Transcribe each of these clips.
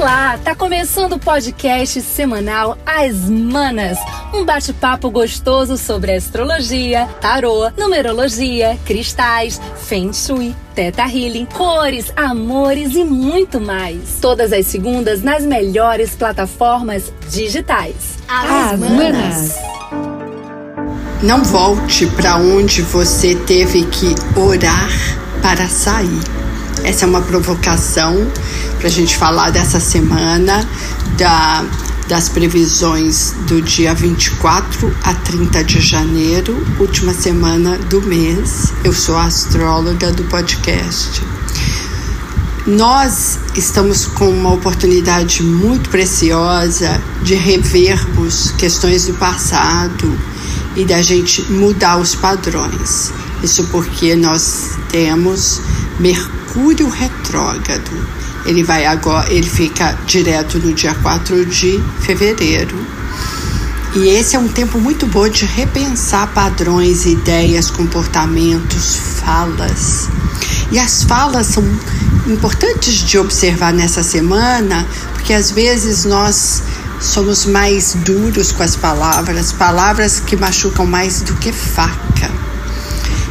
Olá, tá começando o podcast semanal As Manas, um bate-papo gostoso sobre astrologia, tarô, numerologia, cristais, feng shui, teta healing, cores, amores e muito mais. Todas as segundas nas melhores plataformas digitais. As, As Manas. Não volte para onde você teve que orar para sair. Essa é uma provocação para a gente falar dessa semana, da, das previsões do dia 24 a 30 de janeiro, última semana do mês. Eu sou a astróloga do podcast. Nós estamos com uma oportunidade muito preciosa de revermos questões do passado e da gente mudar os padrões. Isso porque nós temos Mercúrio retrógrado ele vai agora, ele fica direto no dia 4 de fevereiro. E esse é um tempo muito bom de repensar padrões, ideias, comportamentos, falas. E as falas são importantes de observar nessa semana, porque às vezes nós somos mais duros com as palavras, palavras que machucam mais do que faca.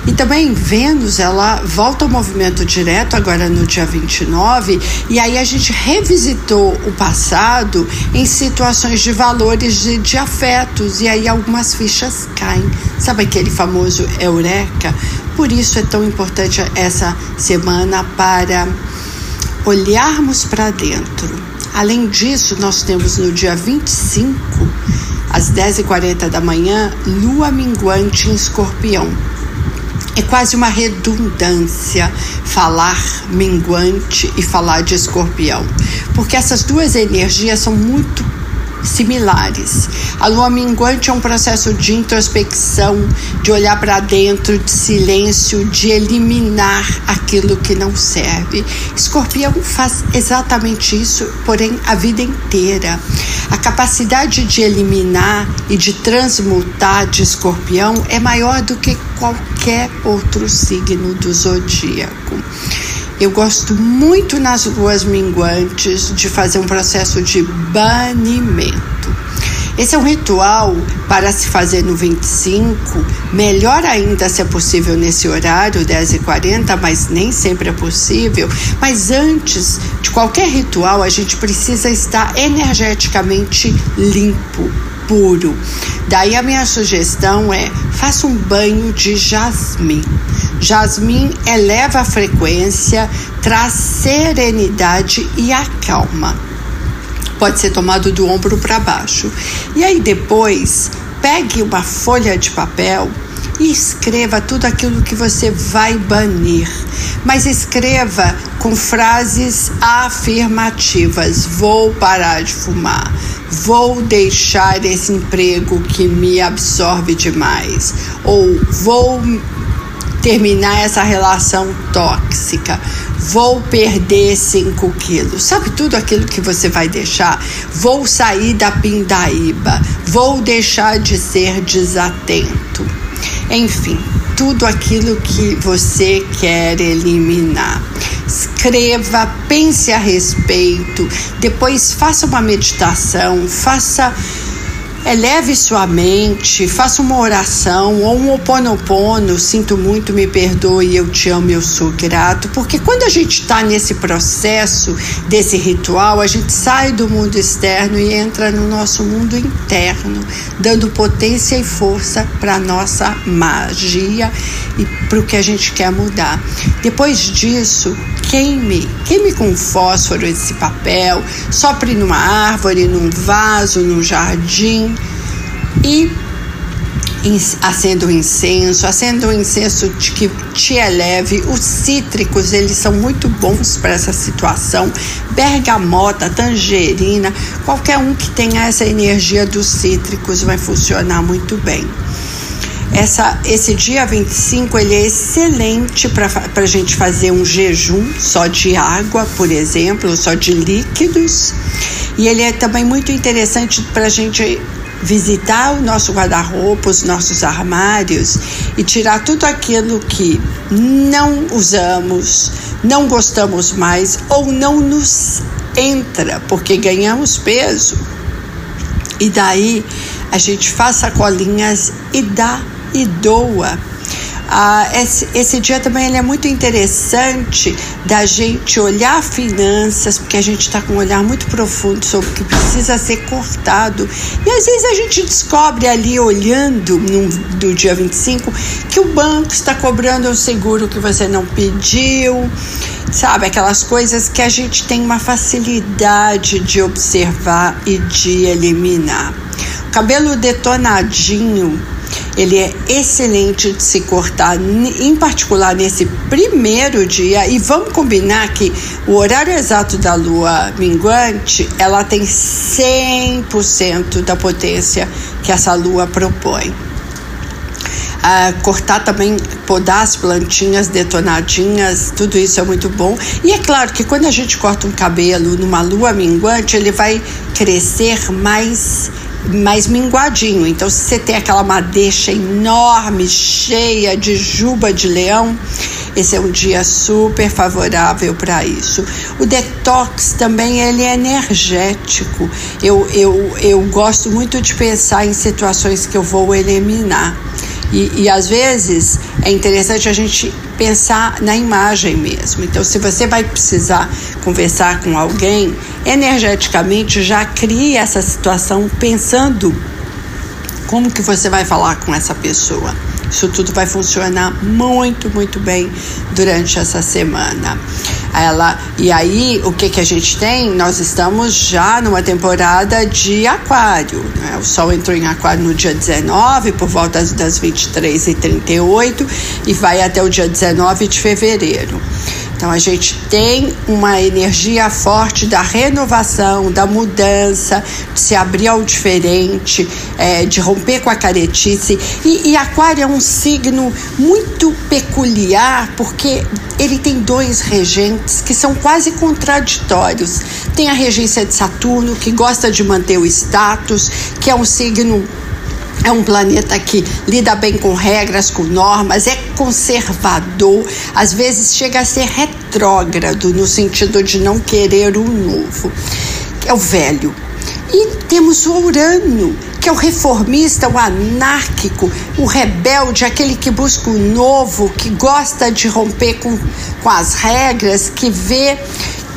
E também Vênus, ela volta ao movimento direto agora no dia 29, e aí a gente revisitou o passado em situações de valores de, de afetos, e aí algumas fichas caem. Sabe aquele famoso eureka? Por isso é tão importante essa semana para olharmos para dentro. Além disso, nós temos no dia 25, às 10h40 da manhã, lua minguante em escorpião. É quase uma redundância falar minguante e falar de escorpião, porque essas duas energias são muito similares. A lua minguante é um processo de introspecção, de olhar para dentro, de silêncio, de eliminar aquilo que não serve. Escorpião faz exatamente isso, porém a vida inteira. A capacidade de eliminar e de transmutar de escorpião é maior do que qualquer outro signo do zodíaco. Eu gosto muito nas luas minguantes de fazer um processo de banimento. Esse é um ritual para se fazer no 25, melhor ainda se é possível nesse horário, 10h40, mas nem sempre é possível. Mas antes de qualquer ritual, a gente precisa estar energeticamente limpo, puro. Daí a minha sugestão é: faça um banho de jasmim. Jasmim eleva a frequência, traz serenidade e acalma. Pode ser tomado do ombro para baixo. E aí depois, pegue uma folha de papel escreva tudo aquilo que você vai banir. Mas escreva com frases afirmativas: vou parar de fumar, vou deixar esse emprego que me absorve demais, ou vou terminar essa relação tóxica. Vou perder 5 quilos. Sabe tudo aquilo que você vai deixar? Vou sair da pindaíba. Vou deixar de ser desatento. Enfim, tudo aquilo que você quer eliminar. Escreva, pense a respeito, depois faça uma meditação, faça Eleve sua mente, faça uma oração ou um oponopono, sinto muito, me perdoe, eu te amo, eu sou grato, porque quando a gente está nesse processo, desse ritual, a gente sai do mundo externo e entra no nosso mundo interno, dando potência e força para nossa magia e para o que a gente quer mudar. Depois disso, queime, queime com fósforo esse papel, sopre numa árvore, num vaso, num jardim e acenda o incenso, acenda o incenso de que te eleve. Os cítricos, eles são muito bons para essa situação. Bergamota, tangerina, qualquer um que tenha essa energia dos cítricos vai funcionar muito bem. Essa, esse dia 25 ele é excelente para a gente fazer um jejum só de água, por exemplo, só de líquidos. E ele é também muito interessante para a gente visitar o nosso guarda-roupa, os nossos armários e tirar tudo aquilo que não usamos, não gostamos mais ou não nos entra, porque ganhamos peso. E daí a gente faz sacolinhas e dá e doa. Ah, esse, esse dia também ele é muito interessante da gente olhar finanças, porque a gente está com um olhar muito profundo sobre o que precisa ser cortado. E às vezes a gente descobre ali, olhando no, do dia 25, que o banco está cobrando o seguro que você não pediu, sabe? Aquelas coisas que a gente tem uma facilidade de observar e de eliminar. O cabelo detonadinho ele é excelente de se cortar, em particular nesse primeiro dia. E vamos combinar que o horário exato da lua minguante, ela tem 100% da potência que essa lua propõe. Uh, cortar também, podar as plantinhas detonadinhas, tudo isso é muito bom. E é claro que quando a gente corta um cabelo numa lua minguante, ele vai crescer mais mais minguadinho. Então, se você tem aquela madeixa enorme, cheia de juba de leão, esse é um dia super favorável para isso. O detox também ele é energético. Eu, eu, eu gosto muito de pensar em situações que eu vou eliminar. E, e às vezes é interessante a gente pensar na imagem mesmo. Então, se você vai precisar conversar com alguém, energeticamente já cria essa situação pensando como que você vai falar com essa pessoa. Isso tudo vai funcionar muito, muito bem durante essa semana. Ela, e aí, o que, que a gente tem? Nós estamos já numa temporada de aquário. Né? O Sol entrou em aquário no dia 19, por volta das 23h38, e vai até o dia 19 de fevereiro. Então a gente tem uma energia forte da renovação, da mudança, de se abrir ao diferente, é, de romper com a caretice. E, e Aquário é um signo muito peculiar porque ele tem dois regentes que são quase contraditórios. Tem a regência de Saturno, que gosta de manter o status, que é um signo é um planeta que lida bem com regras, com normas, é conservador, às vezes chega a ser retrógrado no sentido de não querer o novo. É o velho. E temos o Urano, que é o reformista, o anárquico, o rebelde, aquele que busca o novo, que gosta de romper com, com as regras, que vê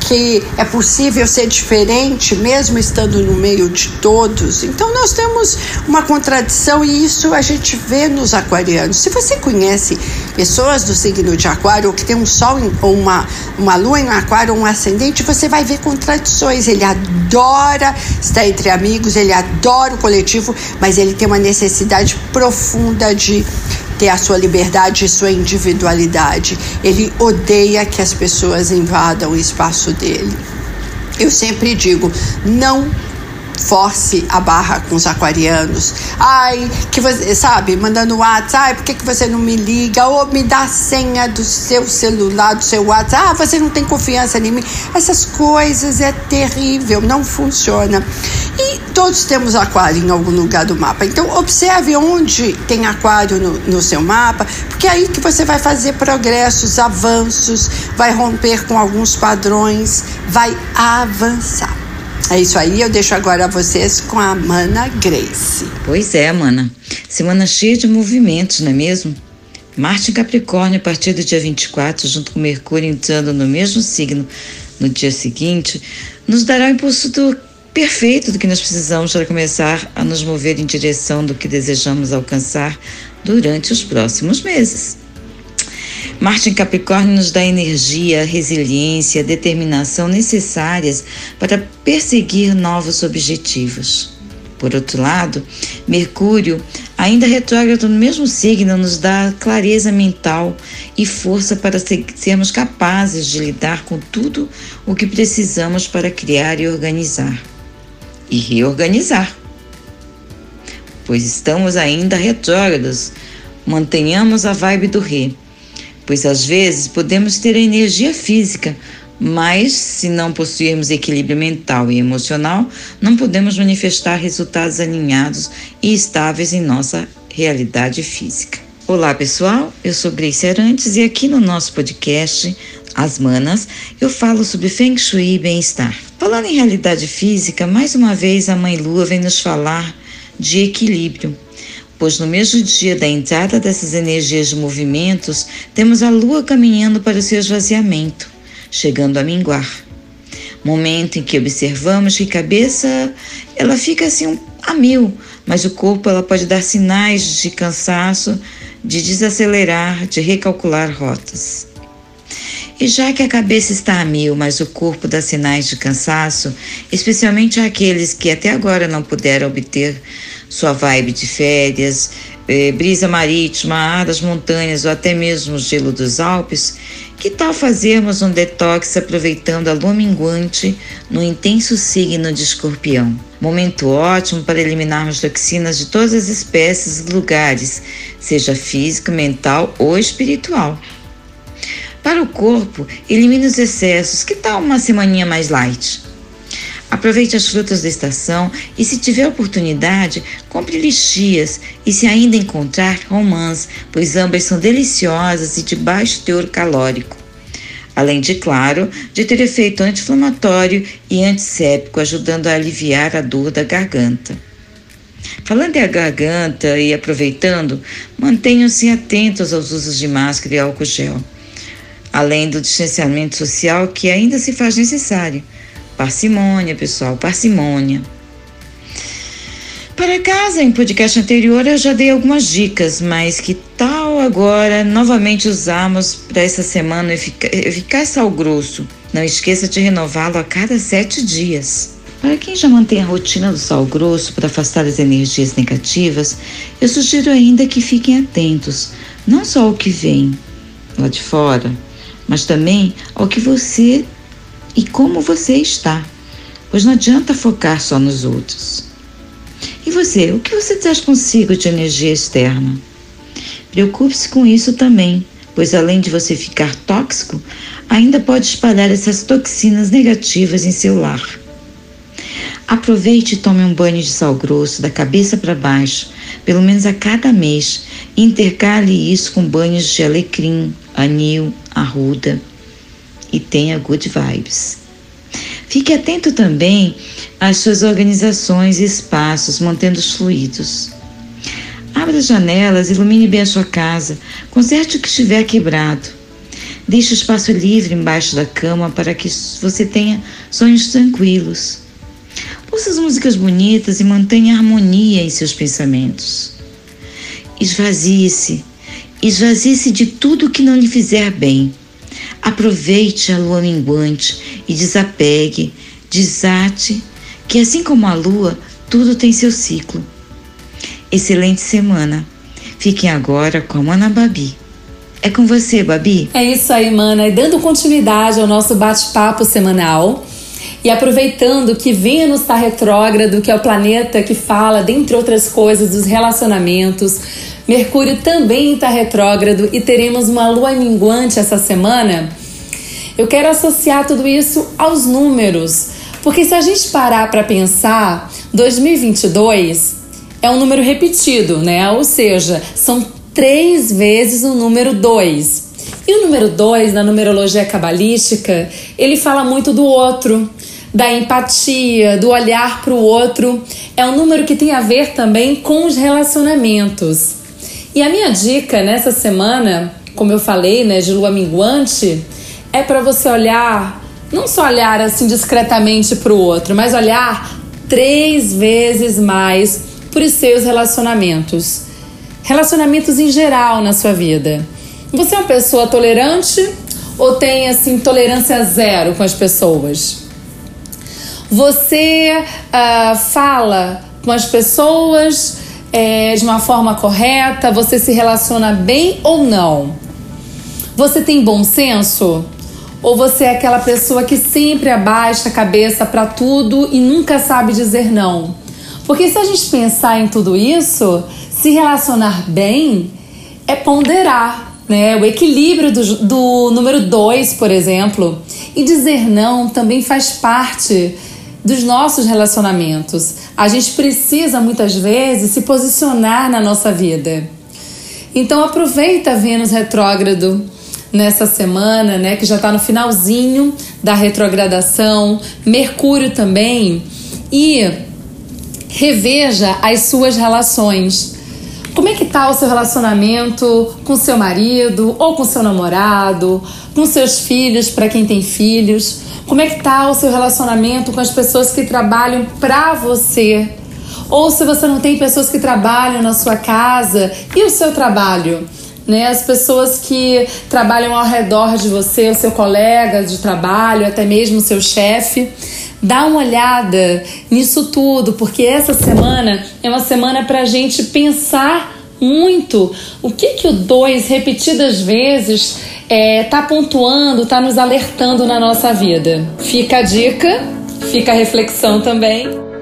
que é possível ser diferente mesmo estando no meio de todos. Então nós temos uma contradição e isso a gente vê nos aquarianos. Se você conhece pessoas do signo de aquário que tem um sol ou uma, uma lua em aquário ou um ascendente, você vai ver contradições. Ele adora estar entre amigos, ele adora o coletivo, mas ele tem uma necessidade profunda de ter a sua liberdade e sua individualidade. Ele odeia que as pessoas invadam o espaço dele. Eu sempre digo, não force a barra com os aquarianos. Ai, que você, sabe, mandando WhatsApp, ai, por que, que você não me liga? Ou me dá a senha do seu celular, do seu WhatsApp. Ah, você não tem confiança em mim. Essas coisas é terrível, não funciona. E todos temos aquário em algum lugar do mapa. Então, observe onde tem aquário no, no seu mapa, porque é aí que você vai fazer progressos, avanços, vai romper com alguns padrões, vai avançar. É isso aí, eu deixo agora vocês com a Mana Grace. Pois é, Mana. Semana cheia de movimentos, não é mesmo? Marte em Capricórnio a partir do dia 24, junto com Mercúrio entrando no mesmo signo no dia seguinte, nos dará o impulso do perfeito do que nós precisamos para começar a nos mover em direção do que desejamos alcançar durante os próximos meses. Marte em Capricórnio nos dá energia, resiliência, determinação necessárias para perseguir novos objetivos. Por outro lado, Mercúrio, ainda retrógrado no mesmo signo, nos dá clareza mental e força para sermos capazes de lidar com tudo o que precisamos para criar e organizar. E reorganizar. Pois estamos ainda retrógrados, mantenhamos a vibe do rei pois às vezes podemos ter a energia física, mas se não possuirmos equilíbrio mental e emocional, não podemos manifestar resultados alinhados e estáveis em nossa realidade física. Olá pessoal, eu sou Grace Arantes e aqui no nosso podcast As Manas eu falo sobre Feng Shui e bem-estar. Falando em realidade física, mais uma vez a Mãe Lua vem nos falar de equilíbrio, pois no mesmo dia da entrada dessas energias de movimentos, temos a Lua caminhando para o seu esvaziamento, chegando a minguar. Momento em que observamos que a cabeça ela fica assim a mil, mas o corpo ela pode dar sinais de cansaço, de desacelerar, de recalcular rotas. E já que a cabeça está a mil, mas o corpo dá sinais de cansaço, especialmente aqueles que até agora não puderam obter sua vibe de férias, eh, brisa marítima, ar das montanhas ou até mesmo o gelo dos Alpes, que tal fazermos um detox aproveitando a lua minguante no intenso signo de escorpião? Momento ótimo para eliminarmos toxinas de todas as espécies e lugares, seja físico, mental ou espiritual. Para o corpo, elimine os excessos. Que tal uma semaninha mais light? Aproveite as frutas da estação e, se tiver oportunidade, compre lixias e, se ainda encontrar, romãs, pois ambas são deliciosas e de baixo teor calórico. Além de, claro, de ter efeito anti-inflamatório e antisséptico, ajudando a aliviar a dor da garganta. Falando em garganta e aproveitando, mantenham-se atentos aos usos de máscara e álcool gel, além do distanciamento social que ainda se faz necessário Parcimônia, pessoal, parcimônia. Para casa, em podcast anterior eu já dei algumas dicas, mas que tal agora novamente usarmos para essa semana eficaz sal grosso? Não esqueça de renová-lo a cada sete dias. Para quem já mantém a rotina do sal grosso para afastar as energias negativas, eu sugiro ainda que fiquem atentos, não só ao que vem lá de fora, mas também ao que você e como você está, pois não adianta focar só nos outros. E você, o que você traz consigo de energia externa? Preocupe-se com isso também, pois além de você ficar tóxico, ainda pode espalhar essas toxinas negativas em seu lar. Aproveite e tome um banho de sal grosso da cabeça para baixo, pelo menos a cada mês, e intercale isso com banhos de alecrim, anil, arruda e tenha good vibes. Fique atento também às suas organizações e espaços, mantendo os fluidos. Abra as janelas, ilumine bem a sua casa, conserte o que estiver quebrado. Deixe o espaço livre embaixo da cama para que você tenha sonhos tranquilos. Ouça as músicas bonitas e mantenha harmonia em seus pensamentos. Esvazie-se, esvazie-se de tudo que não lhe fizer bem. Aproveite a lua minguante e desapegue, desate, que assim como a lua, tudo tem seu ciclo. Excelente semana. Fiquem agora com a Mana Babi. É com você, Babi. É isso aí, mana. E dando continuidade ao nosso bate-papo semanal. E aproveitando que Vênus está retrógrado, que é o planeta que fala, dentre outras coisas, dos relacionamentos, Mercúrio também está retrógrado e teremos uma lua minguante essa semana. Eu quero associar tudo isso aos números, porque se a gente parar para pensar, 2022 é um número repetido, né? Ou seja, são três vezes o número 2. E o número 2, na numerologia cabalística, ele fala muito do outro, da empatia, do olhar para o outro. É um número que tem a ver também com os relacionamentos. E a minha dica nessa semana, como eu falei, né, de lua minguante, é para você olhar, não só olhar assim discretamente para o outro, mas olhar três vezes mais os seus relacionamentos. Relacionamentos em geral na sua vida. Você é uma pessoa tolerante ou tem assim tolerância zero com as pessoas? Você uh, fala com as pessoas é, de uma forma correta? Você se relaciona bem ou não? Você tem bom senso? Ou você é aquela pessoa que sempre abaixa a cabeça para tudo e nunca sabe dizer não? Porque se a gente pensar em tudo isso, se relacionar bem é ponderar, né? O equilíbrio do, do número dois, por exemplo. E dizer não também faz parte dos nossos relacionamentos. A gente precisa muitas vezes se posicionar na nossa vida. Então aproveita Vênus retrógrado nessa semana, né, que já está no finalzinho da retrogradação, Mercúrio também, e reveja as suas relações. Como é que tá o seu relacionamento com seu marido ou com seu namorado, com seus filhos, para quem tem filhos? Como é que tá o seu relacionamento com as pessoas que trabalham para você? Ou se você não tem pessoas que trabalham na sua casa, e o seu trabalho? Né, as pessoas que trabalham ao redor de você, o seu colega de trabalho, até mesmo o seu chefe. Dá uma olhada nisso tudo, porque essa semana é uma semana para a gente pensar muito o que, que o 2 repetidas vezes é, tá pontuando, tá nos alertando na nossa vida. Fica a dica, fica a reflexão também.